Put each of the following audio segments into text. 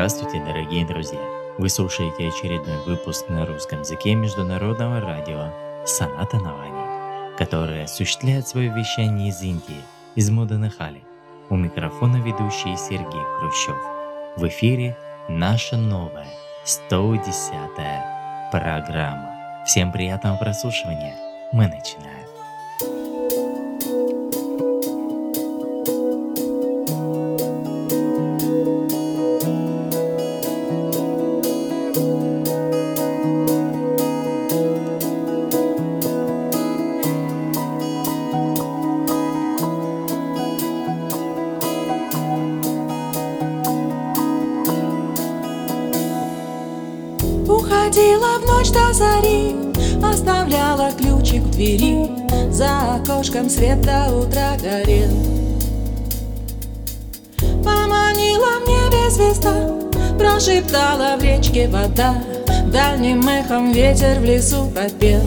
Здравствуйте, дорогие друзья! Вы слушаете очередной выпуск на русском языке международного радио «Саната Навани», которое осуществляет свое вещание из Индии, из Муданахали. У микрофона ведущий Сергей Хрущев. В эфире наша новая 110-я программа. Всем приятного прослушивания. Мы начинаем. Ночь до зари Оставляла ключик в двери. За окошком свет до утра горел Поманила мне без звезда Прошептала в речке вода. Дальним эхом ветер в лесу пропел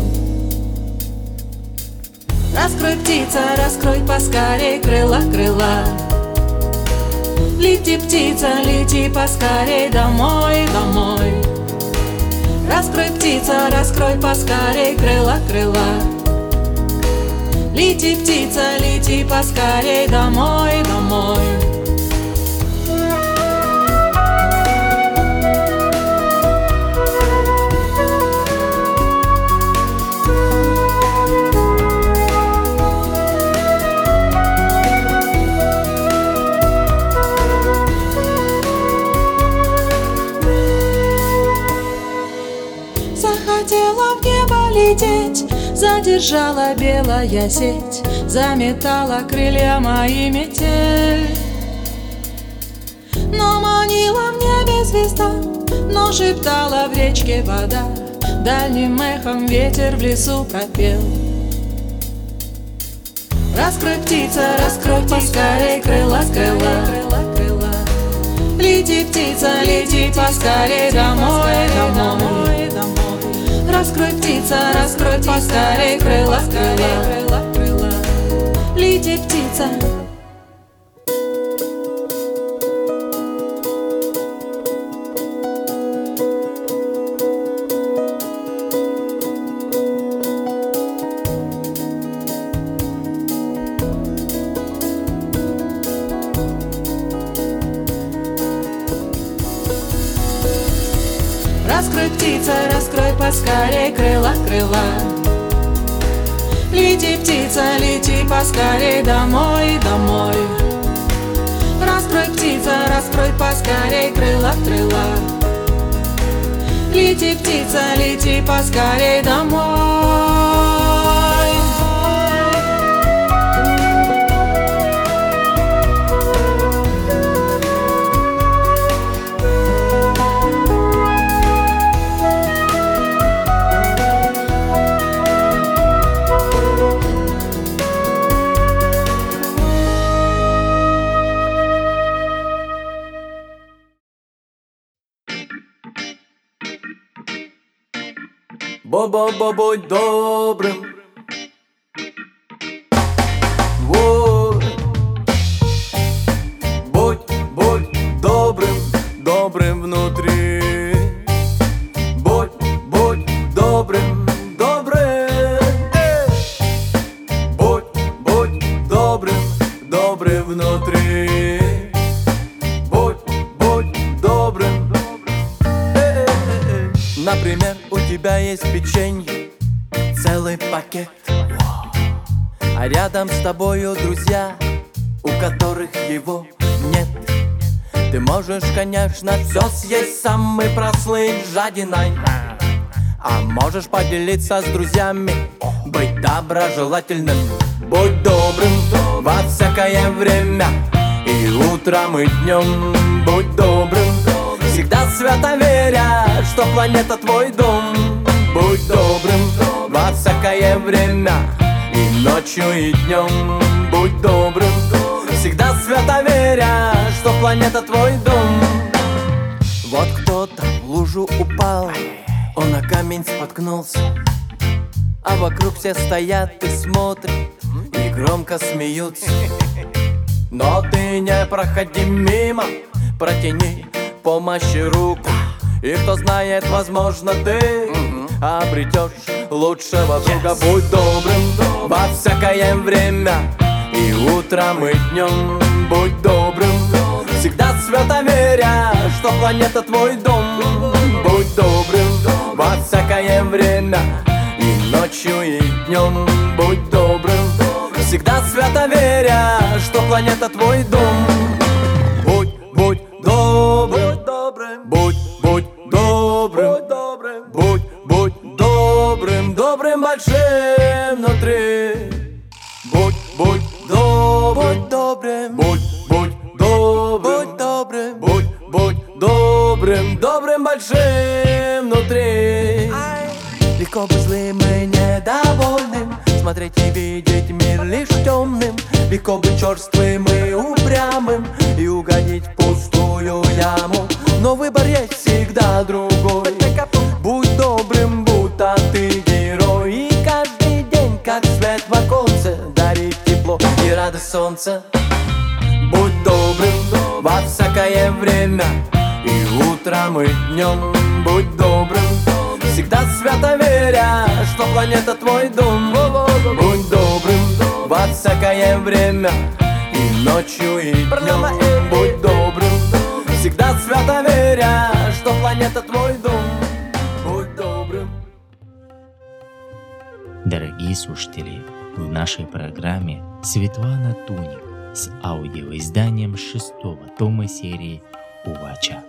Раскрой, птица, раскрой поскорей крыла, крыла. Лети, птица, лети поскорей домой, домой Раскрой, птица, раскрой поскорей крыла, крыла. Лети, птица, лети поскорей домой, домой лететь Задержала белая сеть Заметала крылья мои метель Но манила в небе звезда Но шептала в речке вода Дальним эхом ветер в лесу пропел Раскрой, птица, раскрой поскорей крыла, крыла, крыла. Лети, птица, лети поскорей домой, домой. Раскрой, птица, раскрой поскорей крыла, крыла, крыла, крыла. Лети, птица. Раскрой, птица, раскрой поскорей крыла, крыла. Лети, птица, лети поскорей домой, домой. Раскрой, птица, раскрой поскорей крыла, крыла. Лети, птица, лети поскорей домой Будь добрым. Конечно, все съесть самый прослыть жадиной. А можешь поделиться с друзьями, быть доброжелательным. Будь добрым во всякое время И утром, и днем будь добрым Всегда свято веря, что планета твой дом. Будь добрым во всякое время И ночью, и днем будь добрым Всегда свято веря, что планета твой дом Вот кто-то в лужу упал Он на камень споткнулся. А вокруг все стоят и смотрят И громко смеются. Но ты не проходи мимо Протяни помощи руку. И кто знает, возможно, ты обретешь лучшего друга. Будь добрым во всякое время И утром, и днем будь добрым свято веря, что планета твой дом. Будь добрым во всякое время И ночью, и днем. Будь добрым Всегда свято веря, что планета твой дом. Будь, будь добрым, будь, будь добрым, будь, будь добрым, добрым большим внутри. Будь, будь добрым, добрым, будь, добрым, добрым большим внутри. Легко быть злым и недовольным Смотреть и видеть мир лишь темным. Легко быть черствым и упрямым И угодить в пустую яму. Но выбор есть всегда другой. Будь добрым, будто ты герой. И каждый день, как свет в оконце Дарит тепло и радость солнца. Будь добрым во всякое время И утром, и днем будь добрым. Всегда свято веря, что планета твой дом. Будь добрым во всякое время И ночью, и днем. Будь добрым Всегда свято веря, что планета твой дом. Будь добрым. Дорогие слушатели, в нашей программе Светлана Туник с аудиоизданием шестого тома серии «Увача».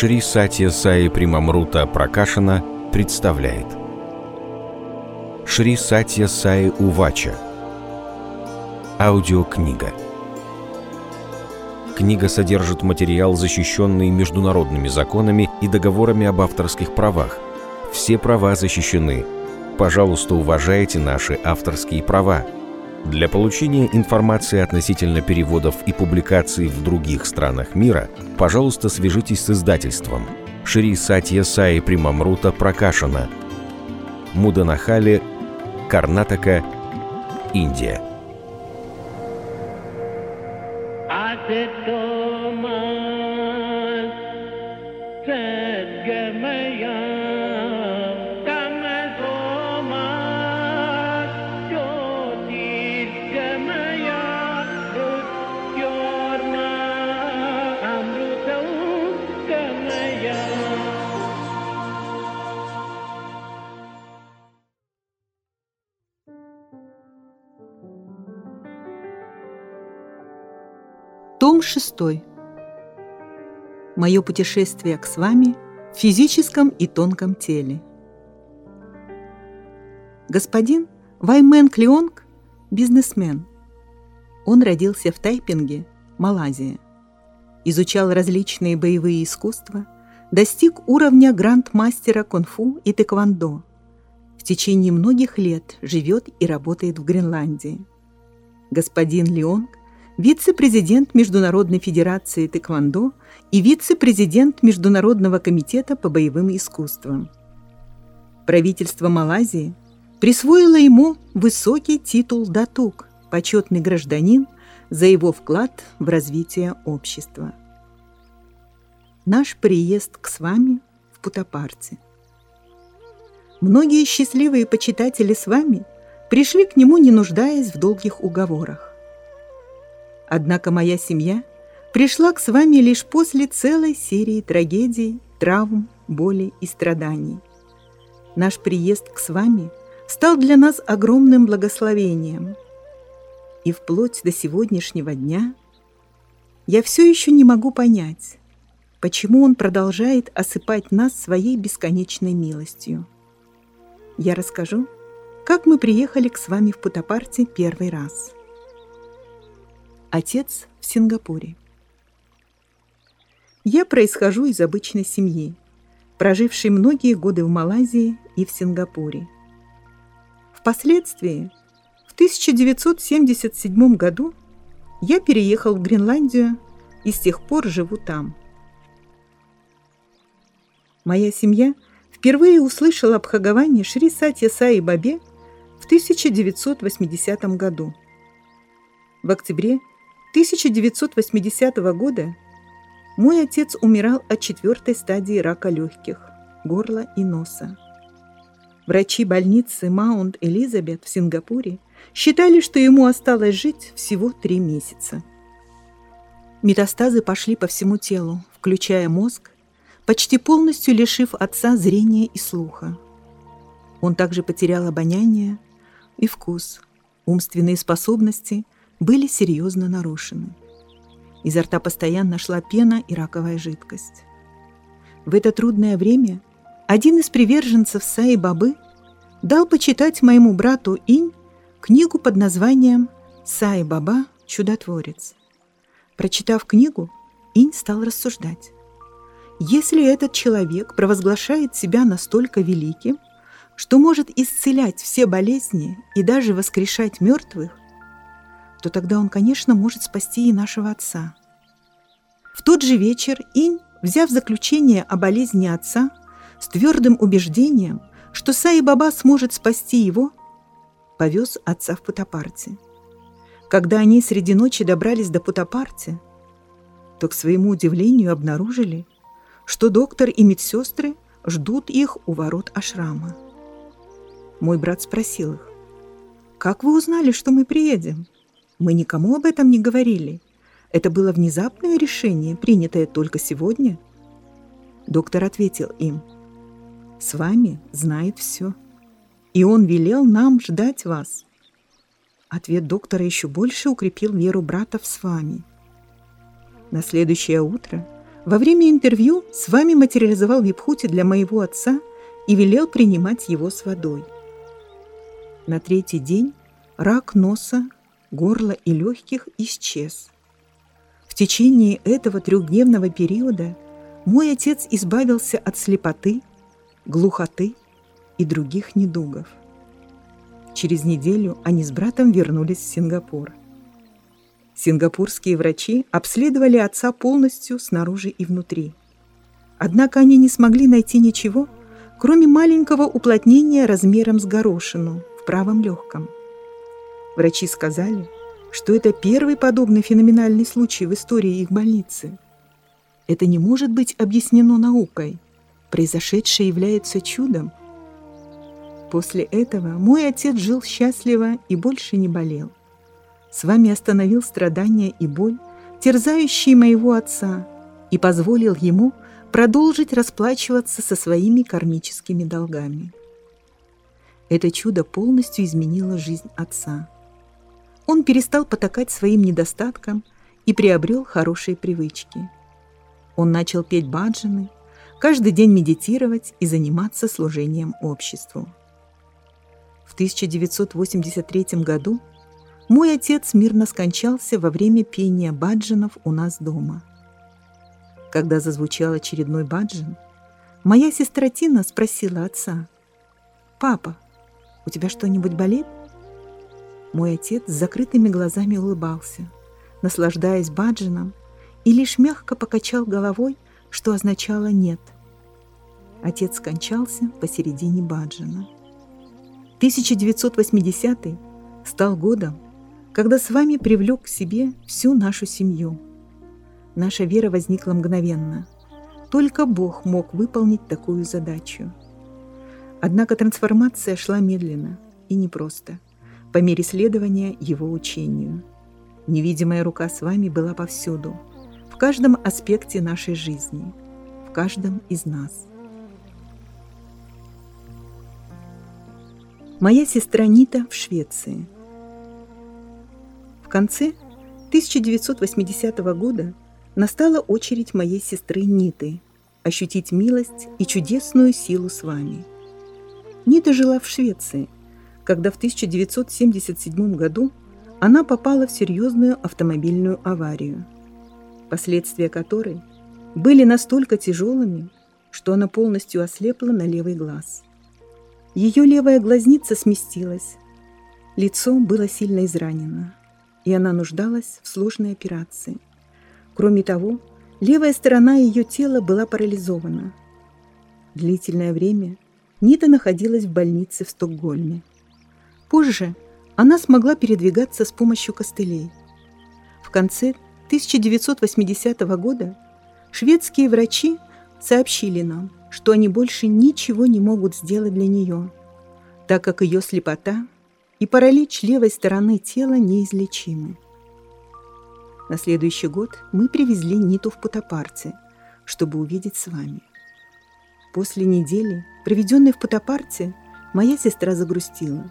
Шри Сатья Саи Примамрута Пракашина представляет Шри Сатья Саи Увача Аудиокнига Книга содержит материал, защищенный международными законами и договорами об авторских правах. Все права защищены. Пожалуйста, уважайте наши авторские права. Для получения информации относительно переводов и публикаций в других странах мира, пожалуйста, свяжитесь с издательством Шри Сатья Саи Примамрута Пракашана, Муданахали, Карнатака, Индия. Том 6. Мое путешествие к с вами в физическом и тонком теле. Господин Ваймен Клеонг – бизнесмен. Он родился в Тайпинге, Малайзия. Изучал различные боевые искусства, достиг уровня гранд-мастера кунг-фу и тэквондо. В течение многих лет живет и работает в Гренландии. Господин Леонг вице-президент Международной Федерации Тэквондо и вице-президент Международного комитета по боевым искусствам. Правительство Малайзии присвоило ему высокий титул «Датук» – почетный гражданин за его вклад в развитие общества. Наш приезд к с вами в Путапарте. Многие счастливые почитатели с вами пришли к нему, не нуждаясь в долгих уговорах. Однако моя семья пришла к с вами лишь после целой серии трагедий, травм, боли и страданий. Наш приезд к с вами стал для нас огромным благословением. И вплоть до сегодняшнего дня я все еще не могу понять, почему он продолжает осыпать нас своей бесконечной милостью. Я расскажу, как мы приехали к с вами в Путапарте первый раз – Отец в Сингапуре. Я происхожу из обычной семьи. проживший многие годы в Малайзии и в Сингапуре. Впоследствии, в 1977 году, я переехал в Гренландию и с тех пор живу там. Моя семья впервые услышала об Бхагаване Шри Сатья Саи Бабе в 1980 году. В октябре 1980 года мой отец умирал от четвертой стадии рака легких, горла и носа. Врачи больницы Маунт Элизабет в Сингапуре считали, что ему осталось жить всего три месяца. Метастазы пошли по всему телу, включая мозг, почти полностью лишив отца зрения и слуха. Он также потерял обоняние и вкус, умственные способности были серьезно нарушены. Изо рта постоянно шла пена и раковая жидкость. В это трудное время один из приверженцев Саи Бабы дал почитать моему брату Инь книгу под названием «Саи Баба. Чудотворец». Прочитав книгу, Инь стал рассуждать. Если этот человек провозглашает себя настолько великим, что может исцелять все болезни и даже воскрешать мертвых, то тогда он, конечно, может спасти и нашего отца. В тот же вечер Инь, взяв заключение о болезни отца, с твердым убеждением, что Саи Баба сможет спасти его, повез отца в Путапарте. Когда они среди ночи добрались до Путапарте, то, к своему удивлению, обнаружили, что доктор и медсестры ждут их у ворот ашрама. Мой брат спросил их, «Как вы узнали, что мы приедем?» Мы никому об этом не говорили. Это было внезапное решение, принятое только сегодня. Доктор ответил им, «С вами знает все, и он велел нам ждать вас». Ответ доктора еще больше укрепил веру брата в с вами. На следующее утро, во время интервью, с вами материализовал Випхути для моего отца и велел принимать его с водой. На третий день рак носа горла и легких исчез. В течение этого трехдневного периода мой отец избавился от слепоты, глухоты и других недугов. Через неделю они с братом вернулись в Сингапур. Сингапурские врачи обследовали отца полностью снаружи и внутри. Однако они не смогли найти ничего, кроме маленького уплотнения размером с горошину в правом легком – Врачи сказали, что это первый подобный феноменальный случай в истории их больницы. Это не может быть объяснено наукой. Произошедшее является чудом. После этого мой отец жил счастливо и больше не болел. С вами остановил страдания и боль, терзающие моего отца, и позволил ему продолжить расплачиваться со своими кармическими долгами. Это чудо полностью изменило жизнь отца – он перестал потакать своим недостаткам и приобрел хорошие привычки. Он начал петь баджаны, каждый день медитировать и заниматься служением обществу. В 1983 году мой отец мирно скончался во время пения баджанов у нас дома. Когда зазвучал очередной баджан, моя сестра Тина спросила отца, «Папа, у тебя что-нибудь болит?» Мой отец с закрытыми глазами улыбался, наслаждаясь баджином, и лишь мягко покачал головой, что означало «нет». Отец скончался посередине баджина. 1980 стал годом, когда с вами привлек к себе всю нашу семью. Наша вера возникла мгновенно. Только Бог мог выполнить такую задачу. Однако трансформация шла медленно и непросто – по мере следования его учению. Невидимая рука с вами была повсюду, в каждом аспекте нашей жизни, в каждом из нас. Моя сестра Нита в Швеции. В конце 1980 года настала очередь моей сестры Ниты ощутить милость и чудесную силу с вами. Нита жила в Швеции – когда в 1977 году она попала в серьезную автомобильную аварию, последствия которой были настолько тяжелыми, что она полностью ослепла на левый глаз. Ее левая глазница сместилась, лицо было сильно изранено, и она нуждалась в сложной операции. Кроме того, левая сторона ее тела была парализована. Длительное время Нита находилась в больнице в Стокгольме. Позже она смогла передвигаться с помощью костылей. В конце 1980 года шведские врачи сообщили нам, что они больше ничего не могут сделать для нее, так как ее слепота и паралич левой стороны тела неизлечимы. На следующий год мы привезли Ниту в Путапарте, чтобы увидеть с вами. После недели, проведенной в Путапарте, моя сестра загрустила,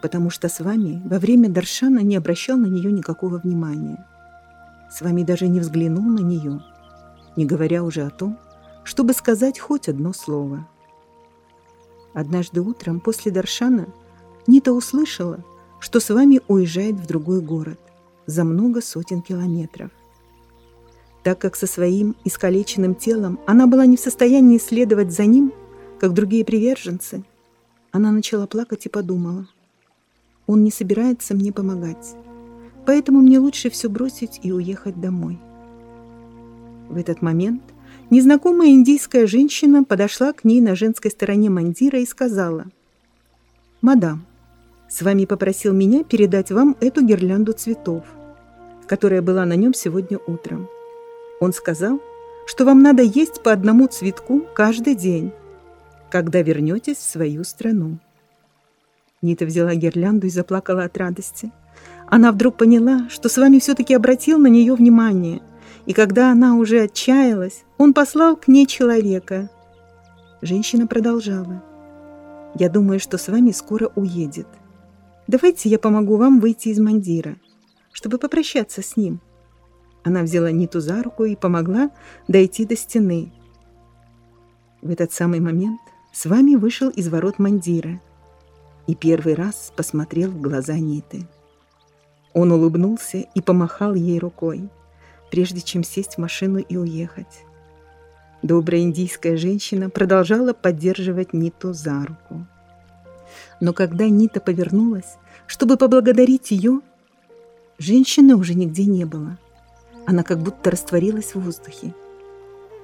потому что с вами во время Даршана не обращал на нее никакого внимания. С вами даже не взглянул на нее, не говоря уже о том, чтобы сказать хоть одно слово. Однажды утром после Даршана Нита услышала, что с вами уезжает в другой город за много сотен километров. Так как со своим искалеченным телом она была не в состоянии следовать за ним, как другие приверженцы, она начала плакать и подумала, он не собирается мне помогать, поэтому мне лучше все бросить и уехать домой. В этот момент – Незнакомая индийская женщина подошла к ней на женской стороне мандира и сказала, «Мадам, с вами попросил меня передать вам эту гирлянду цветов, которая была на нем сегодня утром. Он сказал, что вам надо есть по одному цветку каждый день, когда вернетесь в свою страну». Нита взяла гирлянду и заплакала от радости. Она вдруг поняла, что с вами все-таки обратил на нее внимание – и когда она уже отчаялась, он послал к ней человека. Женщина продолжала. «Я думаю, что с вами скоро уедет. Давайте я помогу вам выйти из мандира, чтобы попрощаться с ним». Она взяла Ниту за руку и помогла дойти до стены. В этот самый момент с вами вышел из ворот мандира и первый раз посмотрел в глаза Ниты. Он улыбнулся и помахал ей рукой прежде чем сесть в машину и уехать. Добрая индийская женщина продолжала поддерживать Ниту за руку. Но когда Нита повернулась, чтобы поблагодарить ее, женщины уже нигде не было. Она как будто растворилась в воздухе.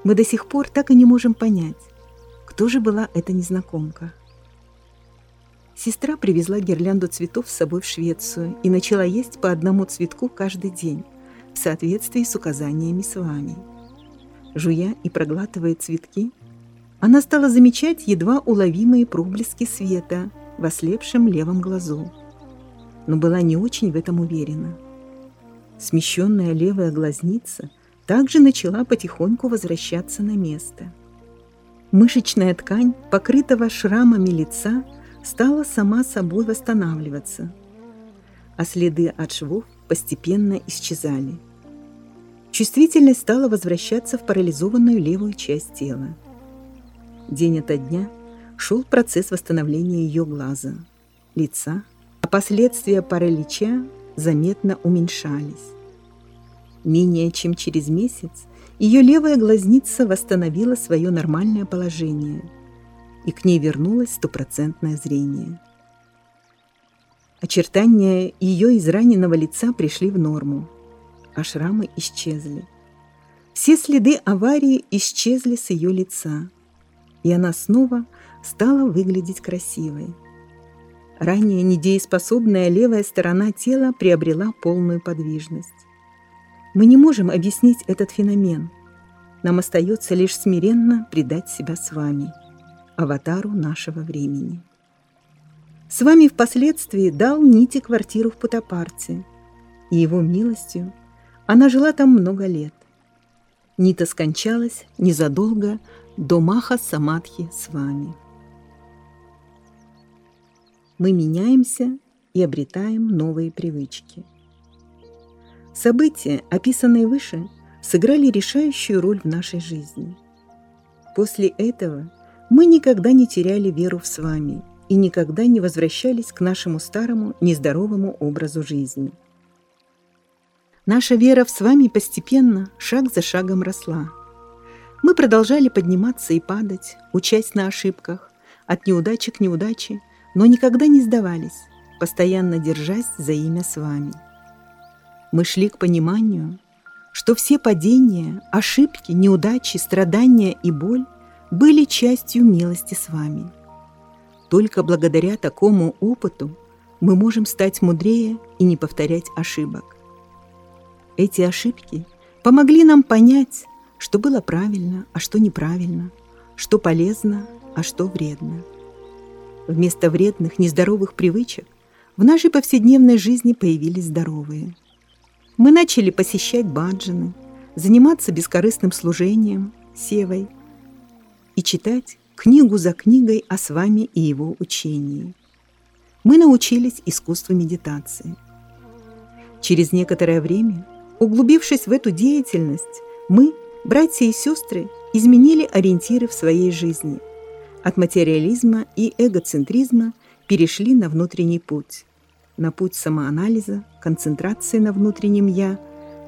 Мы до сих пор так и не можем понять, кто же была эта незнакомка. Сестра привезла гирлянду цветов с собой в Швецию и начала есть по одному цветку каждый день в соответствии с указаниями с вами. Жуя и проглатывая цветки, она стала замечать едва уловимые проблески света в ослепшем левом глазу, но была не очень в этом уверена. Смещенная левая глазница также начала потихоньку возвращаться на место. Мышечная ткань, покрытого шрамами лица, стала сама собой восстанавливаться, а следы от швов постепенно исчезали. Чувствительность стала возвращаться в парализованную левую часть тела. День ото дня шел процесс восстановления ее глаза, лица, а последствия паралича заметно уменьшались. Менее чем через месяц ее левая глазница восстановила свое нормальное положение, и к ней вернулось стопроцентное зрение. Очертания ее израненного лица пришли в норму, а шрамы исчезли. Все следы аварии исчезли с ее лица, и она снова стала выглядеть красивой. Ранее недееспособная левая сторона тела приобрела полную подвижность. Мы не можем объяснить этот феномен. Нам остается лишь смиренно предать себя с вами, аватару нашего времени. С вами впоследствии дал Нити квартиру в Путапарте, и его милостью она жила там много лет. Нита скончалась незадолго до Маха Самадхи с вами. Мы меняемся и обретаем новые привычки. События, описанные выше, сыграли решающую роль в нашей жизни. После этого мы никогда не теряли веру в с вами – и никогда не возвращались к нашему старому нездоровому образу жизни. Наша вера в с вами постепенно, шаг за шагом росла. Мы продолжали подниматься и падать, учась на ошибках, от неудачи к неудаче, но никогда не сдавались, постоянно держась за имя с вами. Мы шли к пониманию, что все падения, ошибки, неудачи, страдания и боль были частью милости с вами. Только благодаря такому опыту мы можем стать мудрее и не повторять ошибок. Эти ошибки помогли нам понять, что было правильно, а что неправильно, что полезно, а что вредно. Вместо вредных, нездоровых привычек в нашей повседневной жизни появились здоровые. Мы начали посещать баджаны, заниматься бескорыстным служением, севой и читать книгу за книгой о с вами и его учении. Мы научились искусству медитации. Через некоторое время, углубившись в эту деятельность, мы, братья и сестры, изменили ориентиры в своей жизни – от материализма и эгоцентризма перешли на внутренний путь, на путь самоанализа, концентрации на внутреннем «я»,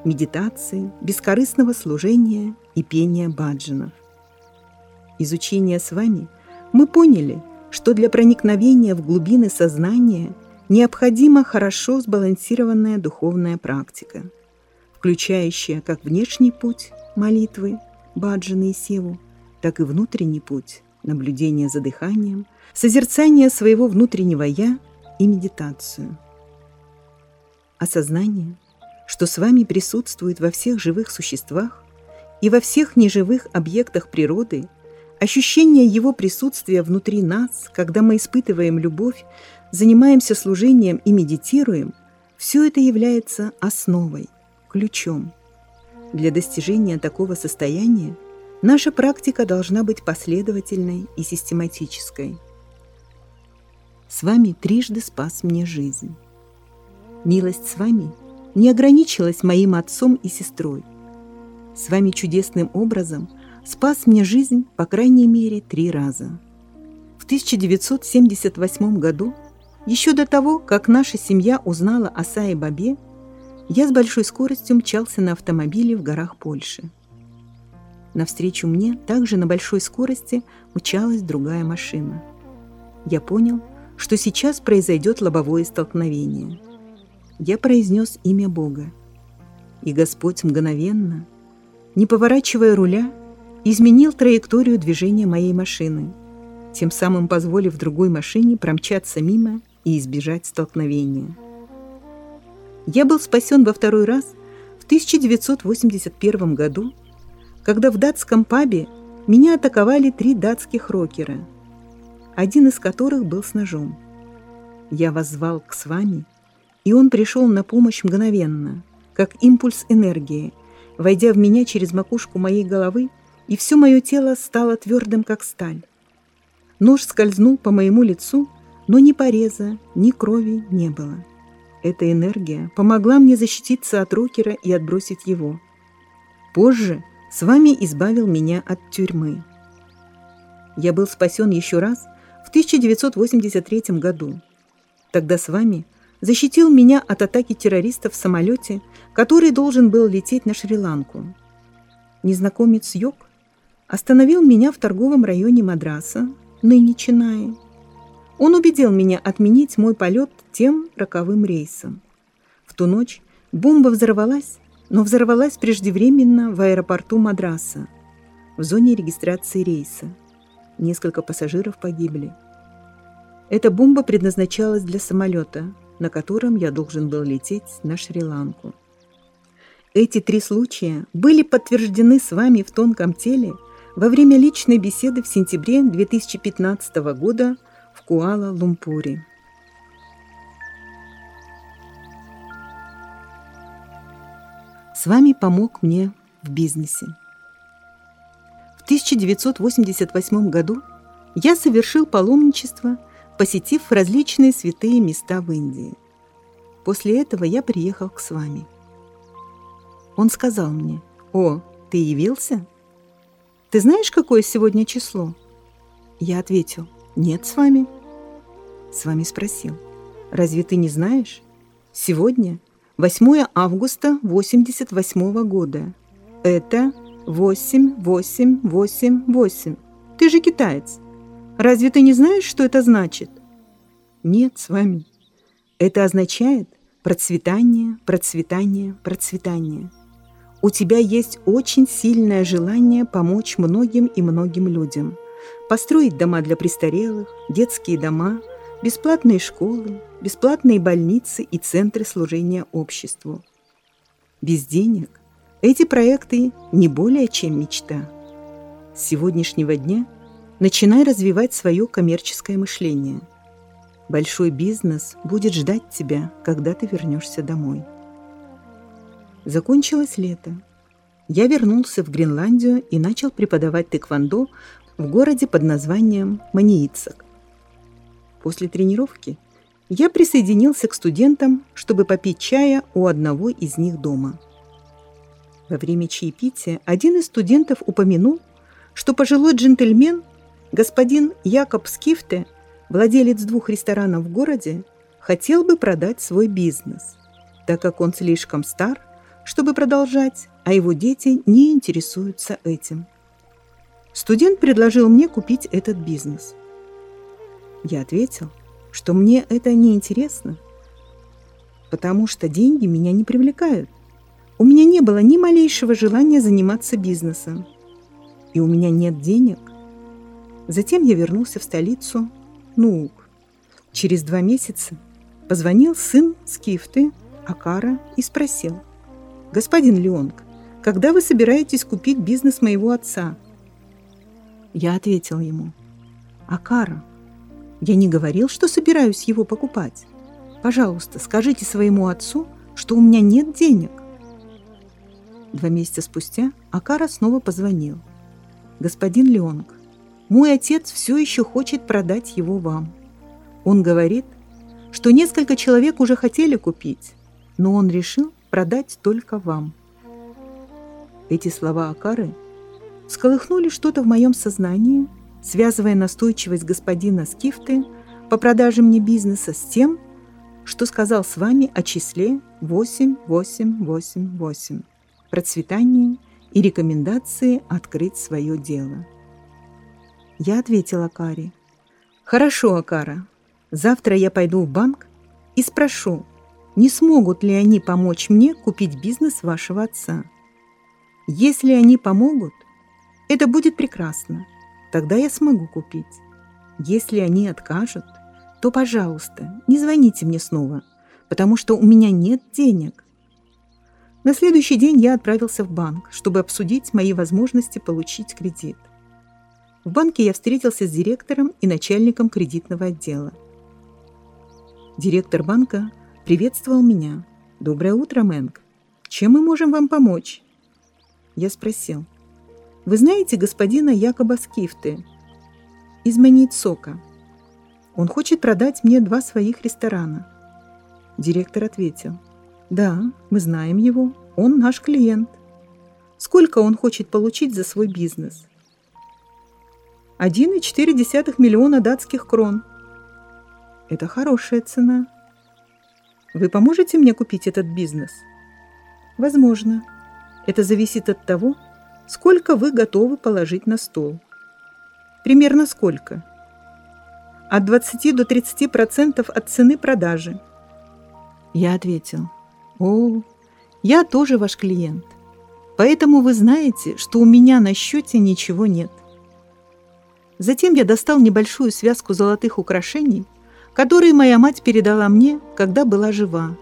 медитации, бескорыстного служения и пения баджанов. Изучение с вами мы поняли, что для проникновения в глубины сознания необходима хорошо сбалансированная духовная практика, включающая как внешний путь молитвы, баджаны и севу, так и внутренний путь наблюдение за дыханием, созерцание своего внутреннего «я» и медитацию. Осознание, что с вами присутствует во всех живых существах и во всех неживых объектах природы, ощущение его присутствия внутри нас, когда мы испытываем любовь, занимаемся служением и медитируем, все это является основой, ключом. Для достижения такого состояния – Наша практика должна быть последовательной и систематической. С вами трижды спас мне жизнь. Милость с вами не ограничилась моим отцом и сестрой. С вами чудесным образом спас мне жизнь по крайней мере три раза. В 1978 году, еще до того, как наша семья узнала о Сае Бабе, я с большой скоростью мчался на автомобиле в горах Польши. Навстречу мне также на большой скорости мчалась другая машина. Я понял, что сейчас произойдет лобовое столкновение. Я произнес имя Бога. И Господь мгновенно, не поворачивая руля, изменил траекторию движения моей машины, тем самым позволив другой машине промчаться мимо и избежать столкновения. Я был спасен во второй раз в 1981 году когда в датском пабе меня атаковали три датских рокера, один из которых был с ножом. Я воззвал к с вами, и он пришел на помощь мгновенно, как импульс энергии, войдя в меня через макушку моей головы, и все мое тело стало твердым, как сталь. Нож скользнул по моему лицу, но ни пореза, ни крови не было. Эта энергия помогла мне защититься от рокера и отбросить его. Позже с вами избавил меня от тюрьмы. Я был спасен еще раз в 1983 году. Тогда с вами защитил меня от атаки террористов в самолете, который должен был лететь на Шри-Ланку. Незнакомец Йог остановил меня в торговом районе Мадраса, ныне Чинаи. Он убедил меня отменить мой полет тем роковым рейсом. В ту ночь бомба взорвалась, но взорвалась преждевременно в аэропорту Мадраса, в зоне регистрации рейса. Несколько пассажиров погибли. Эта бомба предназначалась для самолета, на котором я должен был лететь на Шри-Ланку. Эти три случая были подтверждены с вами в тонком теле во время личной беседы в сентябре 2015 года в Куала-Лумпуре. с вами помог мне в бизнесе. В 1988 году я совершил паломничество, посетив различные святые места в Индии. После этого я приехал к с вами. Он сказал мне, «О, ты явился? Ты знаешь, какое сегодня число?» Я ответил, «Нет, с вами». С вами спросил, «Разве ты не знаешь? Сегодня 8 августа 88 года. Это Восемь, восемь, восемь, восемь. Ты же китаец. Разве ты не знаешь, что это значит? Нет, с вами. Это означает процветание, процветание, процветание. У тебя есть очень сильное желание помочь многим и многим людям. Построить дома для престарелых, детские дома, бесплатные школы, бесплатные больницы и центры служения обществу. Без денег эти проекты не более чем мечта. С сегодняшнего дня начинай развивать свое коммерческое мышление. Большой бизнес будет ждать тебя, когда ты вернешься домой. Закончилось лето. Я вернулся в Гренландию и начал преподавать тэквондо в городе под названием Маниицак. После тренировки я присоединился к студентам, чтобы попить чая у одного из них дома. Во время чаепития один из студентов упомянул, что пожилой джентльмен, господин Якоб Скифте, владелец двух ресторанов в городе, хотел бы продать свой бизнес, так как он слишком стар чтобы продолжать, а его дети не интересуются этим. Студент предложил мне купить этот бизнес. Я ответил, что мне это не интересно, потому что деньги меня не привлекают. У меня не было ни малейшего желания заниматься бизнесом, и у меня нет денег. Затем я вернулся в столицу, ну, через два месяца позвонил сын Скифты, Акара, и спросил, «Господин Леонг, когда вы собираетесь купить бизнес моего отца?» Я ответил ему, «Акара, я не говорил, что собираюсь его покупать. Пожалуйста, скажите своему отцу, что у меня нет денег». Два месяца спустя Акара снова позвонил. «Господин Леонг, мой отец все еще хочет продать его вам. Он говорит, что несколько человек уже хотели купить, но он решил, продать только вам. Эти слова Акары сколыхнули что-то в моем сознании, связывая настойчивость господина Скифты по продаже мне бизнеса с тем, что сказал с вами о числе 8888, процветании и рекомендации открыть свое дело. Я ответила Акаре. «Хорошо, Акара, завтра я пойду в банк и спрошу, не смогут ли они помочь мне купить бизнес вашего отца. Если они помогут, это будет прекрасно. Тогда я смогу купить. Если они откажут, то, пожалуйста, не звоните мне снова, потому что у меня нет денег. На следующий день я отправился в банк, чтобы обсудить мои возможности получить кредит. В банке я встретился с директором и начальником кредитного отдела. Директор банка приветствовал меня. «Доброе утро, Мэнк. Чем мы можем вам помочь?» Я спросил. «Вы знаете господина Якоба Скифты из Манитсока? Он хочет продать мне два своих ресторана». Директор ответил. «Да, мы знаем его. Он наш клиент. Сколько он хочет получить за свой бизнес?» 1,4 миллиона датских крон. Это хорошая цена. Вы поможете мне купить этот бизнес? Возможно. Это зависит от того, сколько вы готовы положить на стол. Примерно сколько? От 20 до 30 процентов от цены продажи. Я ответил. О, я тоже ваш клиент. Поэтому вы знаете, что у меня на счете ничего нет. Затем я достал небольшую связку золотых украшений – которые моя мать передала мне, когда была жива.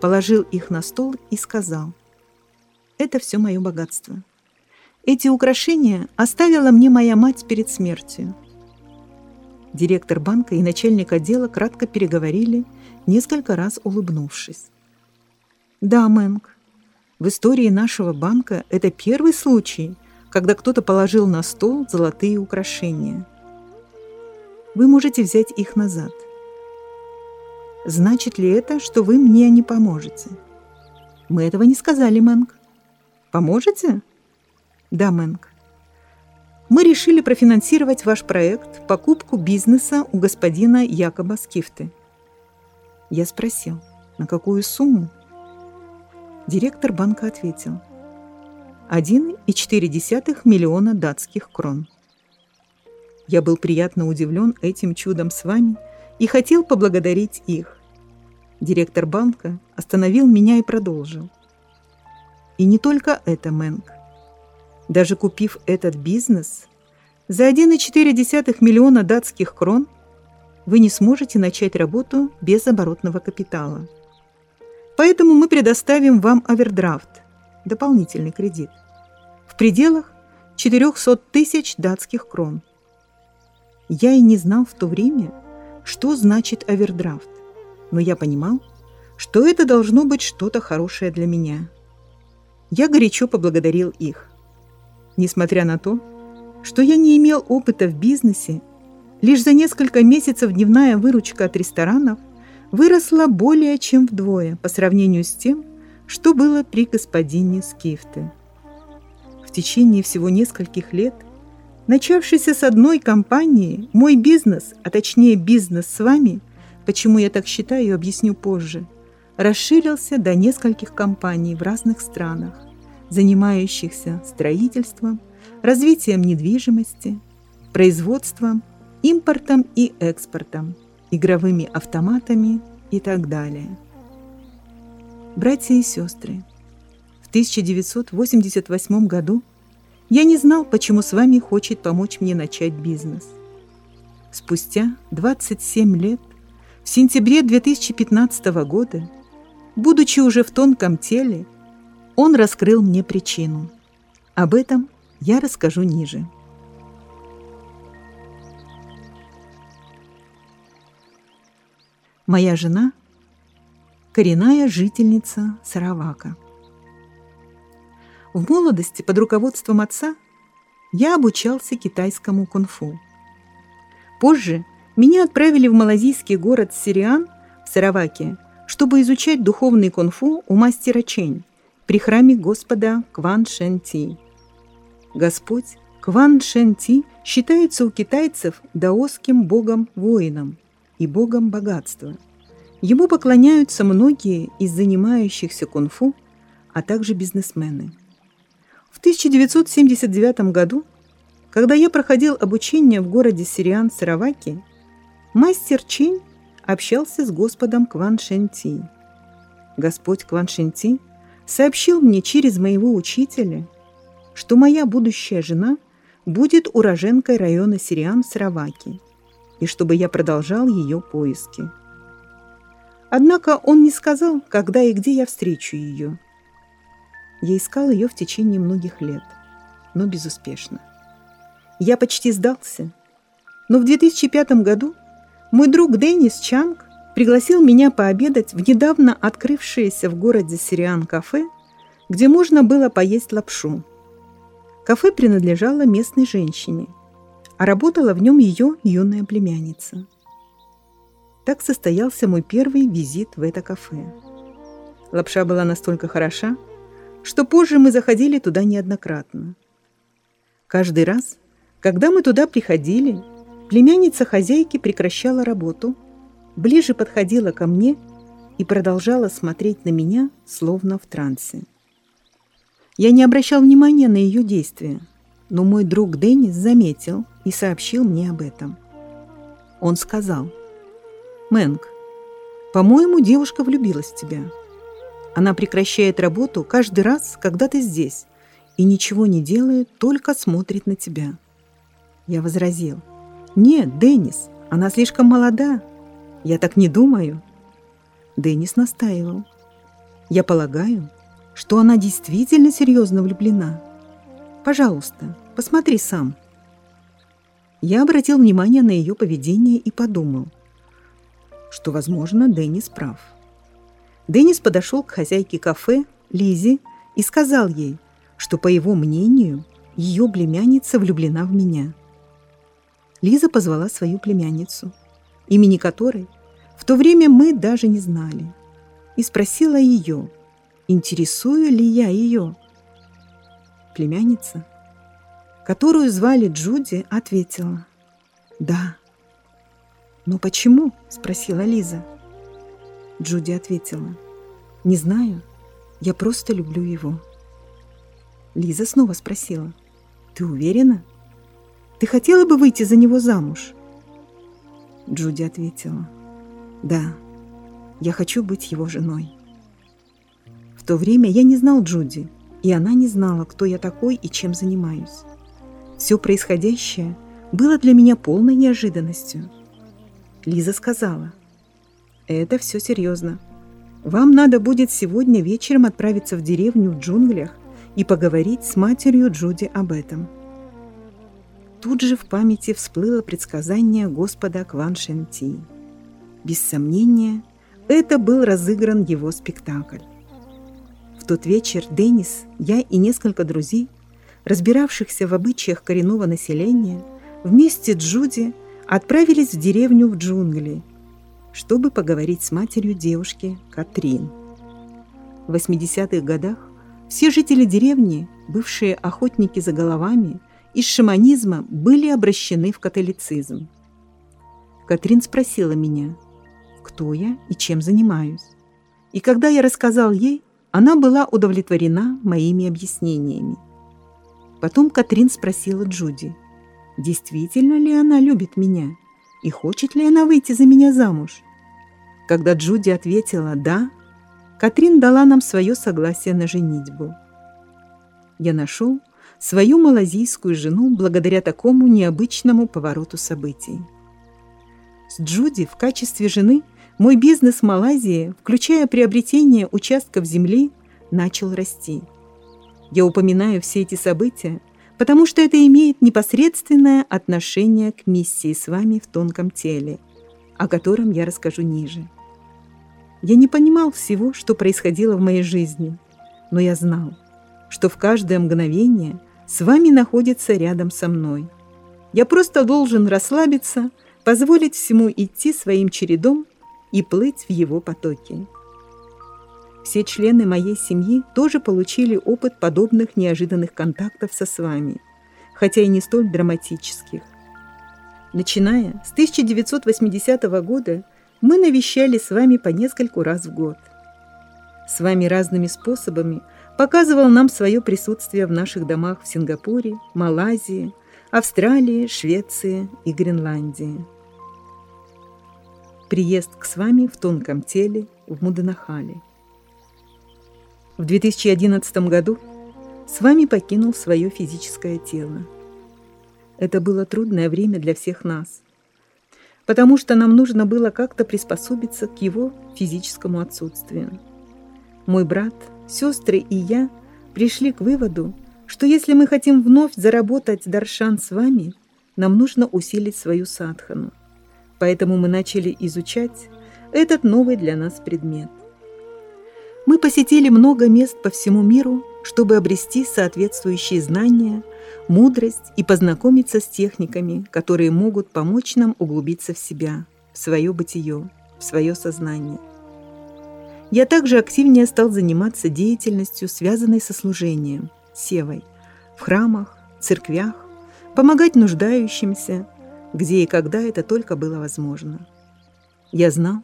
Положил их на стол и сказал, «Это все мое богатство. Эти украшения оставила мне моя мать перед смертью». Директор банка и начальник отдела кратко переговорили, несколько раз улыбнувшись. «Да, Мэнк, в истории нашего банка это первый случай, когда кто-то положил на стол золотые украшения. Вы можете взять их назад. Значит ли это, что вы мне не поможете? Мы этого не сказали, Мэнк. Поможете? Да, Мэнк. Мы решили профинансировать ваш проект покупку бизнеса у господина Якоба Скифты. Я спросил, на какую сумму? Директор банка ответил. 1,4 миллиона датских крон. Я был приятно удивлен этим чудом с вами и хотел поблагодарить их. Директор банка остановил меня и продолжил. И не только это, Мэнк. Даже купив этот бизнес, за 1,4 миллиона датских крон вы не сможете начать работу без оборотного капитала. Поэтому мы предоставим вам овердрафт, дополнительный кредит, в пределах 400 тысяч датских крон. Я и не знал в то время, что значит овердрафт, но я понимал, что это должно быть что-то хорошее для меня. Я горячо поблагодарил их. Несмотря на то, что я не имел опыта в бизнесе, лишь за несколько месяцев дневная выручка от ресторанов выросла более чем вдвое по сравнению с тем, что было при господине Скифте. В течение всего нескольких лет Начавшийся с одной компании, мой бизнес, а точнее бизнес с вами, почему я так считаю, объясню позже, расширился до нескольких компаний в разных странах, занимающихся строительством, развитием недвижимости, производством, импортом и экспортом, игровыми автоматами и так далее. Братья и сестры, в 1988 году я не знал, почему с вами хочет помочь мне начать бизнес. Спустя 27 лет, в сентябре 2015 года, будучи уже в тонком теле, он раскрыл мне причину. Об этом я расскажу ниже. Моя жена – коренная жительница Саравака – в молодости под руководством отца я обучался китайскому кунг-фу. Позже меня отправили в малазийский город Сириан в Сараваке, чтобы изучать духовный кунг-фу у мастера Чень при храме Господа Кван Шен Ти. Господь Кван Шен Ти считается у китайцев даосским богом-воином и богом богатства. Ему поклоняются многие из занимающихся кунг-фу, а также бизнесмены. В 1979 году, когда я проходил обучение в городе Сириан Сараваки, мастер Чинь общался с Господом Кван Шенти. Господь Кван Шенти сообщил мне через моего учителя, что моя будущая жена будет уроженкой района Сириан Сараваки, и чтобы я продолжал ее поиски. Однако он не сказал, когда и где я встречу ее – я искал ее в течение многих лет, но безуспешно. Я почти сдался. Но в 2005 году мой друг Деннис Чанг пригласил меня пообедать в недавно открывшееся в городе Сириан кафе, где можно было поесть лапшу. Кафе принадлежало местной женщине, а работала в нем ее юная племянница. Так состоялся мой первый визит в это кафе. Лапша была настолько хороша, что позже мы заходили туда неоднократно. Каждый раз, когда мы туда приходили, племянница хозяйки прекращала работу, ближе подходила ко мне и продолжала смотреть на меня, словно в трансе. Я не обращал внимания на ее действия, но мой друг Деннис заметил и сообщил мне об этом. Он сказал, «Мэнк, по-моему, девушка влюбилась в тебя». Она прекращает работу каждый раз, когда ты здесь, и ничего не делает, только смотрит на тебя. Я возразил. Нет, Деннис, она слишком молода. Я так не думаю. Деннис настаивал. Я полагаю, что она действительно серьезно влюблена. Пожалуйста, посмотри сам. Я обратил внимание на ее поведение и подумал, что, возможно, Деннис прав. Деннис подошел к хозяйке кафе, Лизе, и сказал ей, что, по его мнению, ее племянница влюблена в меня. Лиза позвала свою племянницу, имени которой в то время мы даже не знали, и спросила ее, интересую ли я ее. Племянница, которую звали Джуди, ответила «Да». «Но почему?» – спросила Лиза. Джуди ответила. «Не знаю, я просто люблю его». Лиза снова спросила. «Ты уверена? Ты хотела бы выйти за него замуж?» Джуди ответила. «Да, я хочу быть его женой». В то время я не знал Джуди, и она не знала, кто я такой и чем занимаюсь. Все происходящее было для меня полной неожиданностью. Лиза сказала, «Это все серьезно. Вам надо будет сегодня вечером отправиться в деревню в джунглях и поговорить с матерью Джуди об этом». Тут же в памяти всплыло предсказание Господа Кван Шенти. Без сомнения, это был разыгран его спектакль. В тот вечер Деннис, я и несколько друзей, разбиравшихся в обычаях коренного населения, вместе с Джуди отправились в деревню в джунгли, чтобы поговорить с матерью девушки Катрин. В 80-х годах все жители деревни, бывшие охотники за головами, из шаманизма были обращены в католицизм. Катрин спросила меня, кто я и чем занимаюсь. И когда я рассказал ей, она была удовлетворена моими объяснениями. Потом Катрин спросила Джуди, действительно ли она любит меня и хочет ли она выйти за меня замуж. Когда Джуди ответила «да», Катрин дала нам свое согласие на женитьбу. Я нашел свою малазийскую жену благодаря такому необычному повороту событий. С Джуди в качестве жены мой бизнес в Малайзии, включая приобретение участков земли, начал расти. Я упоминаю все эти события, потому что это имеет непосредственное отношение к миссии с вами в тонком теле, о котором я расскажу ниже. Я не понимал всего, что происходило в моей жизни, но я знал, что в каждое мгновение с вами находится рядом со мной. Я просто должен расслабиться, позволить всему идти своим чередом и плыть в его потоке. Все члены моей семьи тоже получили опыт подобных неожиданных контактов со с вами, хотя и не столь драматических. Начиная с 1980 года мы навещали с вами по нескольку раз в год. С вами разными способами показывал нам свое присутствие в наших домах в Сингапуре, Малайзии, Австралии, Швеции и Гренландии. Приезд к с вами в тонком теле в Муденахале. В 2011 году с вами покинул свое физическое тело. Это было трудное время для всех нас, потому что нам нужно было как-то приспособиться к его физическому отсутствию. Мой брат, сестры и я пришли к выводу, что если мы хотим вновь заработать даршан с вами, нам нужно усилить свою садхану. Поэтому мы начали изучать этот новый для нас предмет. Мы посетили много мест по всему миру, чтобы обрести соответствующие знания, мудрость и познакомиться с техниками, которые могут помочь нам углубиться в себя, в свое бытие, в свое сознание. Я также активнее стал заниматься деятельностью, связанной со служением, севой, в храмах, церквях, помогать нуждающимся, где и когда это только было возможно. Я знал,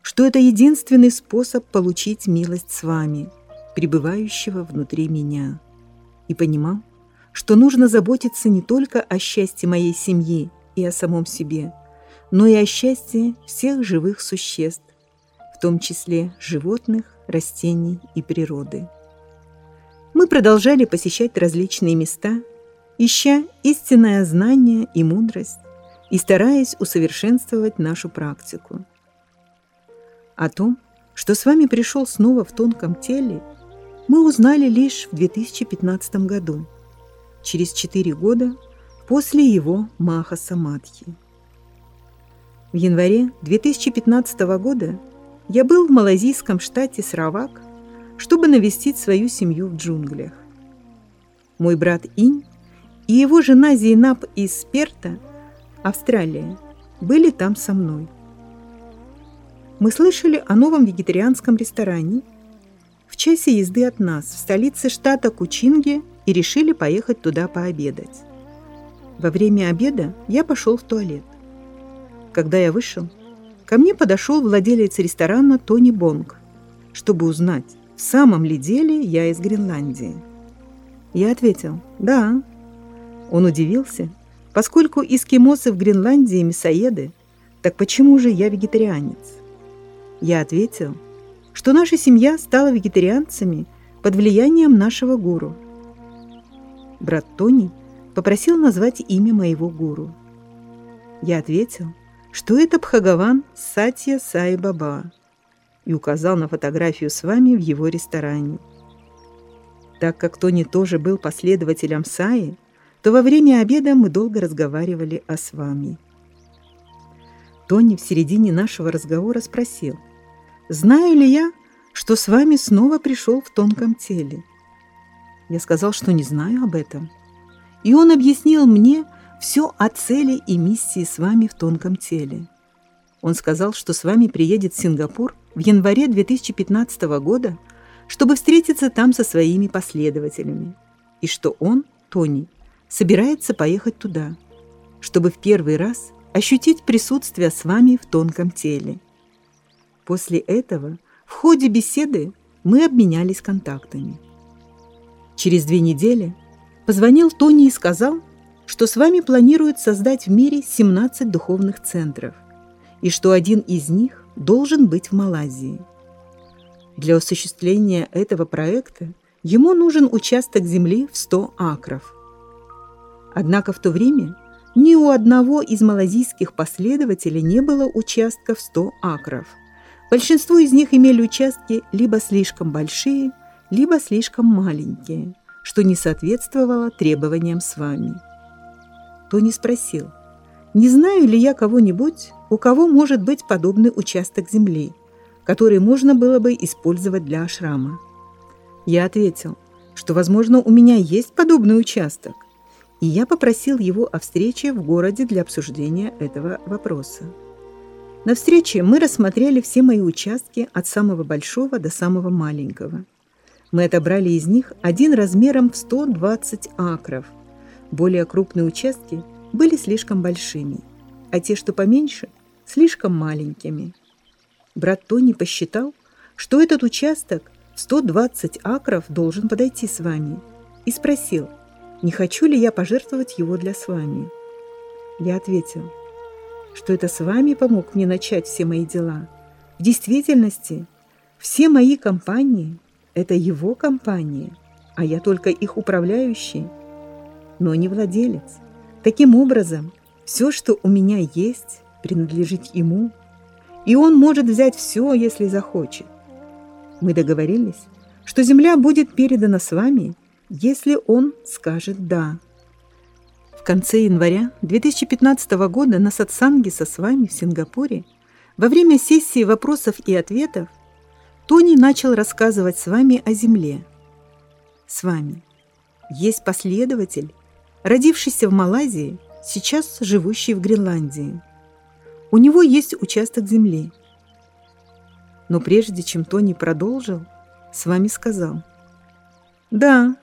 что это единственный способ получить милость с вами, пребывающего внутри меня, и понимал, что нужно заботиться не только о счастье моей семьи и о самом себе, но и о счастье всех живых существ, том числе животных, растений и природы. Мы продолжали посещать различные места, ища истинное знание и мудрость и стараясь усовершенствовать нашу практику. О том, что с вами пришел снова в тонком теле, мы узнали лишь в 2015 году, через четыре года после его Маха Самадхи. В январе 2015 года я был в малазийском штате Сравак, чтобы навестить свою семью в джунглях. Мой брат Инь и его жена Зейнаб из Перта, Австралия, были там со мной – мы слышали о новом вегетарианском ресторане в часе езды от нас, в столице штата Кучинге, и решили поехать туда пообедать. Во время обеда я пошел в туалет. Когда я вышел, ко мне подошел владелец ресторана Тони Бонг, чтобы узнать, в самом ли деле я из Гренландии. Я ответил «Да». Он удивился, поскольку эскимосы в Гренландии мясоеды, так почему же я вегетарианец? Я ответил, что наша семья стала вегетарианцами под влиянием нашего гуру. Брат Тони попросил назвать имя моего гуру. Я ответил, что это Бхагаван Сатья Сай Баба и указал на фотографию с вами в его ресторане. Так как Тони тоже был последователем Саи, то во время обеда мы долго разговаривали о с вами. Тони в середине нашего разговора спросил, «Знаю ли я, что с вами снова пришел в тонком теле?» Я сказал, что не знаю об этом. И он объяснил мне все о цели и миссии с вами в тонком теле. Он сказал, что с вами приедет в Сингапур в январе 2015 года, чтобы встретиться там со своими последователями, и что он, Тони, собирается поехать туда, чтобы в первый раз ощутить присутствие с вами в тонком теле. После этого в ходе беседы мы обменялись контактами. Через две недели позвонил Тони и сказал, что с вами планируют создать в мире 17 духовных центров, и что один из них должен быть в Малайзии. Для осуществления этого проекта ему нужен участок земли в 100 акров. Однако в то время ни у одного из малазийских последователей не было участка в 100 акров. Большинство из них имели участки либо слишком большие, либо слишком маленькие, что не соответствовало требованиям с вами. Тони спросил, не знаю ли я кого-нибудь, у кого может быть подобный участок земли, который можно было бы использовать для ашрама. Я ответил, что, возможно, у меня есть подобный участок, и я попросил его о встрече в городе для обсуждения этого вопроса. На встрече мы рассмотрели все мои участки от самого большого до самого маленького. Мы отобрали из них один размером в 120 акров. Более крупные участки были слишком большими, а те, что поменьше, слишком маленькими. Брат Тони посчитал, что этот участок в 120 акров должен подойти с вами, и спросил, не хочу ли я пожертвовать его для с вами. Я ответил, что это с вами помог мне начать все мои дела. В действительности, все мои компании – это его компании, а я только их управляющий, но не владелец. Таким образом, все, что у меня есть, принадлежит ему, и он может взять все, если захочет. Мы договорились, что земля будет передана с вами, если он скажет «да». В конце января 2015 года на сатсанге со с вами в Сингапуре во время сессии вопросов и ответов Тони начал рассказывать с вами о Земле. С вами есть последователь, родившийся в Малайзии, сейчас живущий в Гренландии. У него есть участок земли. Но прежде чем Тони продолжил, с вами сказал. Да,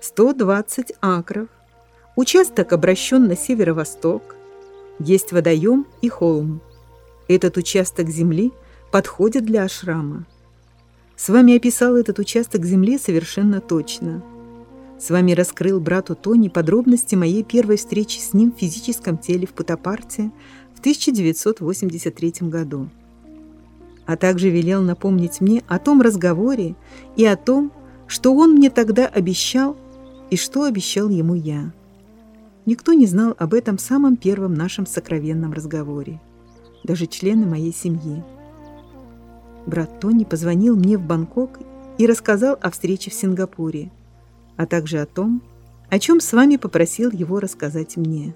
120 акров. Участок обращен на северо-восток. Есть водоем и холм. Этот участок земли подходит для ашрама. С вами описал этот участок земли совершенно точно. С вами раскрыл брату Тони подробности моей первой встречи с ним в физическом теле в Путапарте в 1983 году, а также велел напомнить мне о том разговоре и о том, что он мне тогда обещал и что обещал ему я. Никто не знал об этом самом первом нашем сокровенном разговоре, даже члены моей семьи. Брат Тони позвонил мне в Бангкок и рассказал о встрече в Сингапуре, а также о том, о чем с вами попросил его рассказать мне.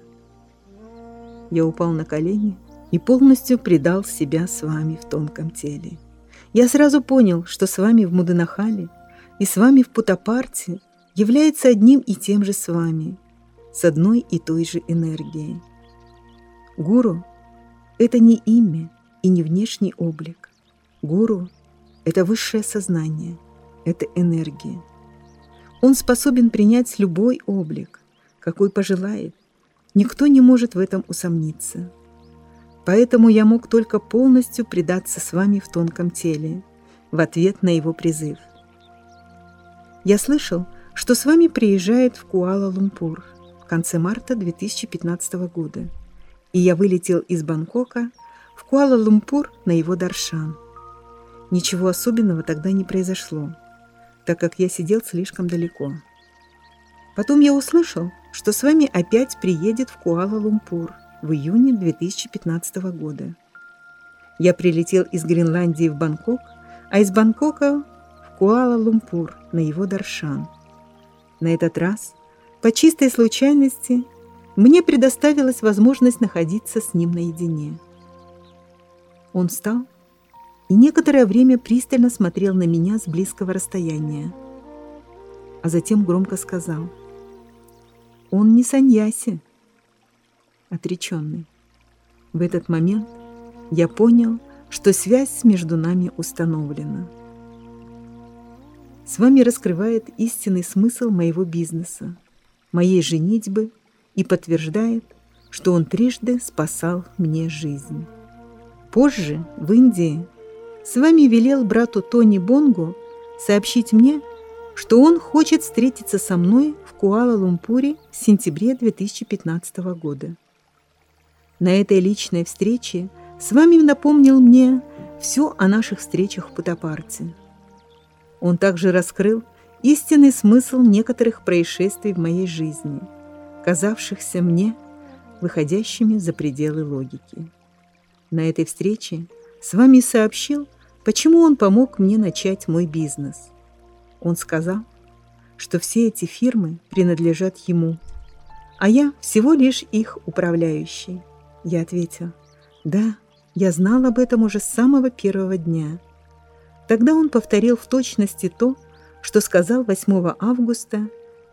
Я упал на колени и полностью предал себя с вами в тонком теле. Я сразу понял, что с вами в Муденахале и с вами в Путапарте является одним и тем же с вами, с одной и той же энергией. Гуру – это не имя и не внешний облик. Гуру – это высшее сознание, это энергия. Он способен принять любой облик, какой пожелает, Никто не может в этом усомниться. Поэтому я мог только полностью предаться с вами в тонком теле, в ответ на его призыв. Я слышал, что с вами приезжает в Куала-Лумпур в конце марта 2015 года, и я вылетел из Бангкока в Куала-Лумпур на его Даршан. Ничего особенного тогда не произошло, так как я сидел слишком далеко. Потом я услышал, что с вами опять приедет в Куала-Лумпур в июне 2015 года. Я прилетел из Гренландии в Бангкок, а из Бангкока в Куала-Лумпур на его Даршан. На этот раз, по чистой случайности, мне предоставилась возможность находиться с ним наедине. Он встал и некоторое время пристально смотрел на меня с близкого расстояния, а затем громко сказал – он не саньяси, отреченный. В этот момент я понял, что связь между нами установлена. С вами раскрывает истинный смысл моего бизнеса, моей женитьбы и подтверждает, что он трижды спасал мне жизнь. Позже, в Индии, с вами велел брату Тони Бонгу сообщить мне, что он хочет встретиться со мной в Куала-Лумпуре в сентябре 2015 года. На этой личной встрече с вами напомнил мне все о наших встречах в Путапарте. Он также раскрыл истинный смысл некоторых происшествий в моей жизни, казавшихся мне выходящими за пределы логики. На этой встрече с вами сообщил, почему он помог мне начать мой бизнес – он сказал, что все эти фирмы принадлежат ему, а я всего лишь их управляющий. Я ответил, да, я знал об этом уже с самого первого дня. Тогда он повторил в точности то, что сказал 8 августа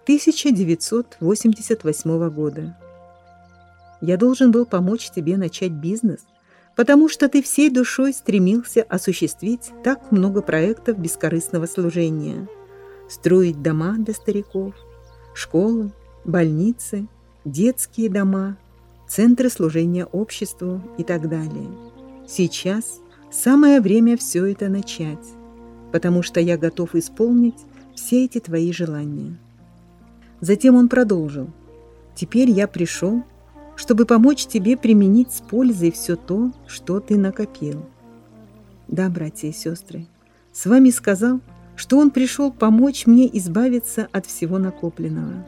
1988 года. Я должен был помочь тебе начать бизнес, потому что ты всей душой стремился осуществить так много проектов бескорыстного служения – строить дома для стариков, школы, больницы, детские дома, центры служения обществу и так далее. Сейчас самое время все это начать, потому что я готов исполнить все эти твои желания. Затем он продолжил. «Теперь я пришел, чтобы помочь тебе применить с пользой все то, что ты накопил». Да, братья и сестры, с вами сказал что он пришел помочь мне избавиться от всего накопленного.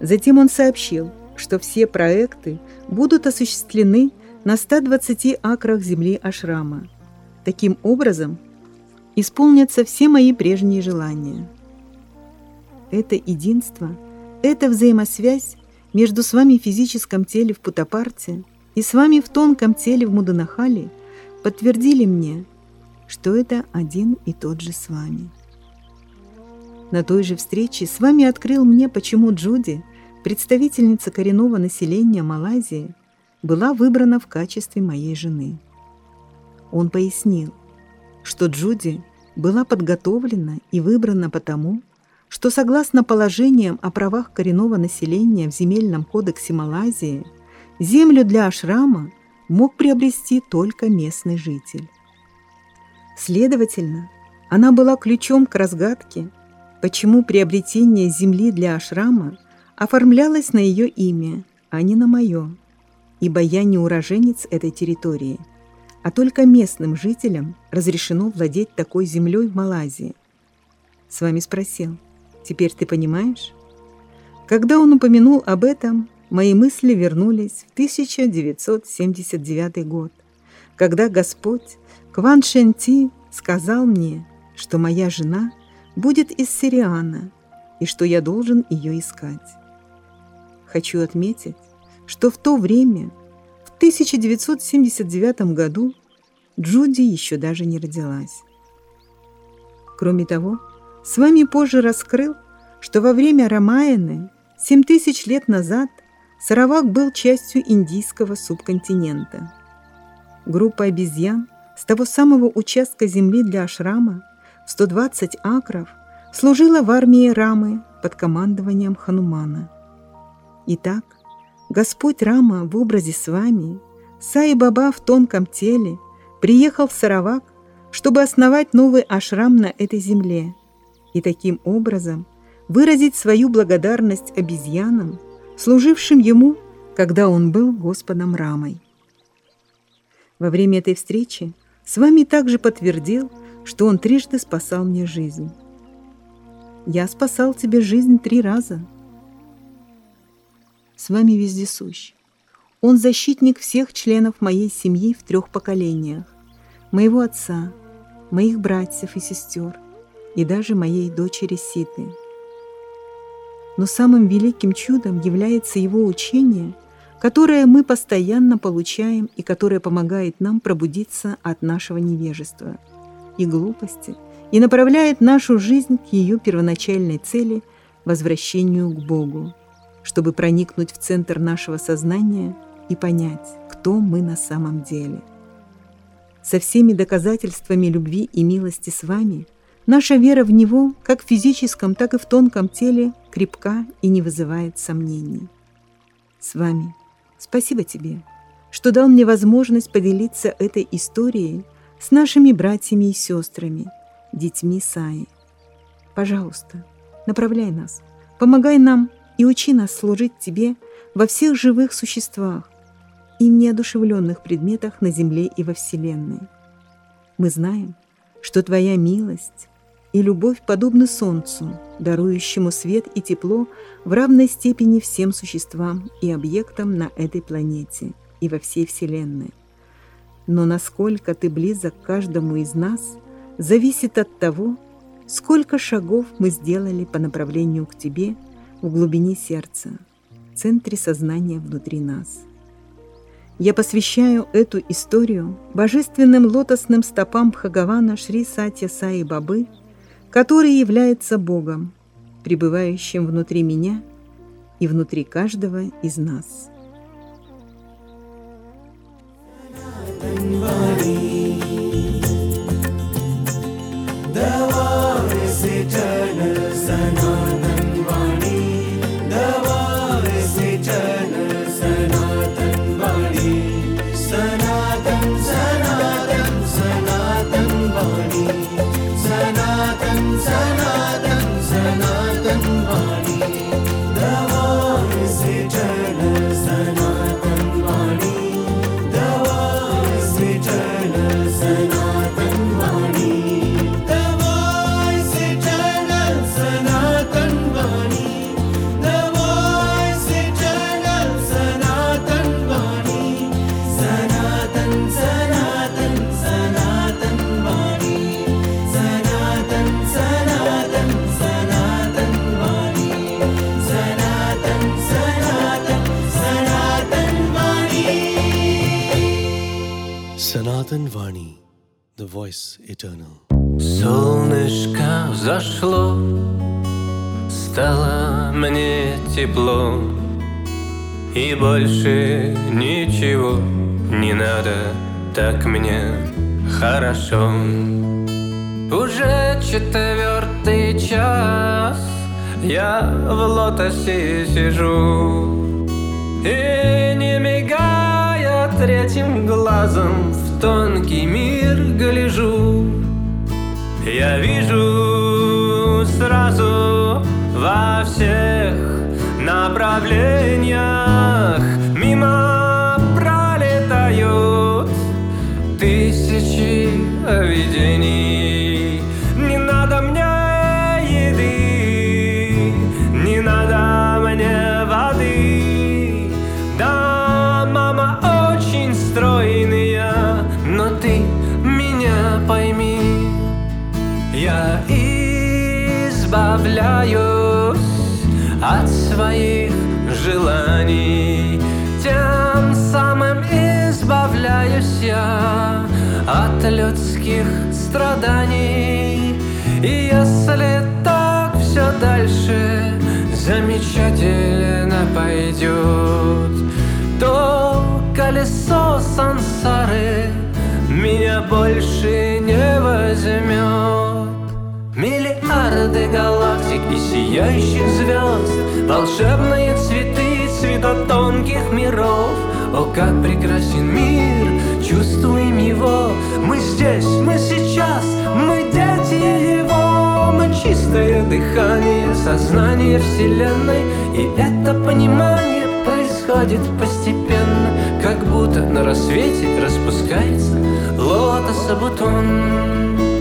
Затем он сообщил, что все проекты будут осуществлены на 120 акрах земли Ашрама. Таким образом, исполнятся все мои прежние желания. Это единство, эта взаимосвязь между с вами в физическом теле в Путапарте и с вами в тонком теле в Муданахале подтвердили мне, что это один и тот же с вами. На той же встрече с вами открыл мне, почему Джуди, представительница коренного населения Малайзии, была выбрана в качестве моей жены. Он пояснил, что Джуди была подготовлена и выбрана потому, что согласно положениям о правах коренного населения в Земельном кодексе Малайзии, землю для ашрама мог приобрести только местный житель. Следовательно, она была ключом к разгадке почему приобретение земли для ашрама оформлялось на ее имя, а не на мое, ибо я не уроженец этой территории, а только местным жителям разрешено владеть такой землей в Малайзии. С вами спросил, теперь ты понимаешь? Когда он упомянул об этом, мои мысли вернулись в 1979 год, когда Господь Кван Шенти сказал мне, что моя жена будет из Сириана и что я должен ее искать. Хочу отметить, что в то время, в 1979 году, Джуди еще даже не родилась. Кроме того, с вами позже раскрыл, что во время Рамаяны, 7000 лет назад, Саравак был частью индийского субконтинента. Группа обезьян с того самого участка земли для ашрама 120 акров служила в армии Рамы под командованием Ханумана. Итак, Господь Рама в образе с вами, Саи Баба в тонком теле, приехал в Саравак, чтобы основать новый ашрам на этой земле и таким образом выразить свою благодарность обезьянам, служившим ему, когда он был Господом Рамой. Во время этой встречи с вами также подтвердил, что он трижды спасал мне жизнь. Я спасал тебе жизнь три раза. С вами вездесущ. Он защитник всех членов моей семьи в трех поколениях. Моего отца, моих братьев и сестер и даже моей дочери Ситы. Но самым великим чудом является его учение – которое мы постоянно получаем и которое помогает нам пробудиться от нашего невежества и глупости и направляет нашу жизнь к ее первоначальной цели – возвращению к Богу, чтобы проникнуть в центр нашего сознания и понять, кто мы на самом деле. Со всеми доказательствами любви и милости с вами наша вера в Него, как в физическом, так и в тонком теле, крепка и не вызывает сомнений. С вами – Спасибо тебе, что дал мне возможность поделиться этой историей с нашими братьями и сестрами, детьми Саи. Пожалуйста, направляй нас, помогай нам и учи нас служить Тебе во всех живых существах и в неодушевленных предметах на земле и во Вселенной. Мы знаем, что Твоя милость и любовь подобны солнцу, дарующему свет и тепло в равной степени всем существам и объектам на этой планете и во всей Вселенной. Но насколько ты близок к каждому из нас, зависит от того, сколько шагов мы сделали по направлению к тебе в глубине сердца, в центре сознания внутри нас. Я посвящаю эту историю божественным лотосным стопам Бхагавана Шри Сатья Саи Бабы – который является Богом, пребывающим внутри меня и внутри каждого из нас. Sanatan Vani, the voice eternal. Солнышко зашло, стало мне тепло, И больше ничего не надо, так мне хорошо. Уже четвертый час я в лотосе сижу третьим глазом в тонкий мир гляжу. Я вижу сразу во всех направлениях от людских страданий. И если так все дальше замечательно пойдет То колесо сансары меня больше не возьмет Миллиарды галактик и сияющих звезд Волшебные цветы цвета тонких миров. О, как прекрасен мир, его. Мы здесь, мы сейчас, мы дети его. Мы чистое дыхание сознание Вселенной. И это понимание происходит постепенно Как будто на рассвете распускается лотоса бутон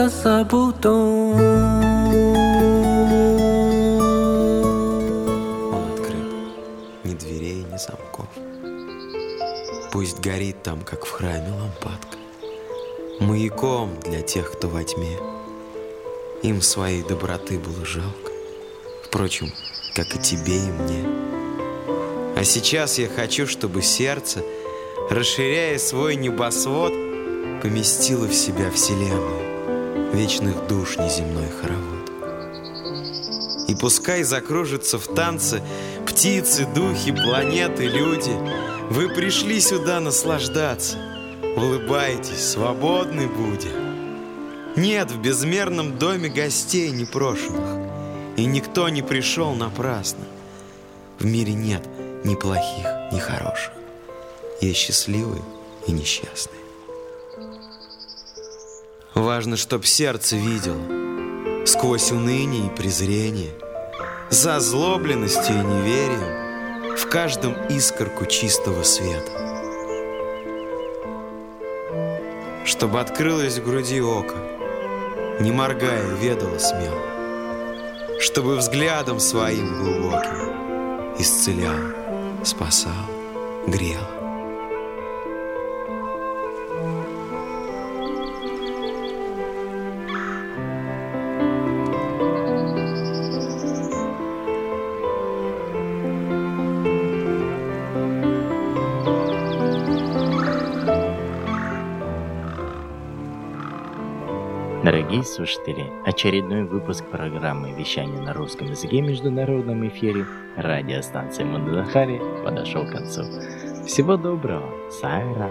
лотоса бутон Он открыл. Ни дверей, ни замков. Пусть горит там, как в храме лампадка. Маяком для тех, кто во тьме. Им своей доброты было жалко, впрочем, как и тебе и мне. А сейчас я хочу, чтобы сердце, расширяя свой небосвод, поместило в себя Вселенную, вечных душ неземной хоровод. И пускай закружатся в танце птицы, духи, планеты, люди, вы пришли сюда наслаждаться — Улыбайтесь, свободны будем. Нет в безмерном доме гостей непрошенных, И никто не пришел напрасно. В мире нет ни плохих, ни хороших. Есть счастливые и несчастные. Важно, чтоб сердце видело Сквозь уныние и презрение, За озлобленностью и неверием В каждом искорку чистого света. Чтобы открылось в груди око, Не моргая, ведала смело, Чтобы взглядом своим глубоким Исцелял, спасал, грел. Дорогие слушатели, очередной выпуск программы «Вещание на русском языке» в международном эфире радиостанции Мандахари подошел к концу. Всего доброго! Сайрам!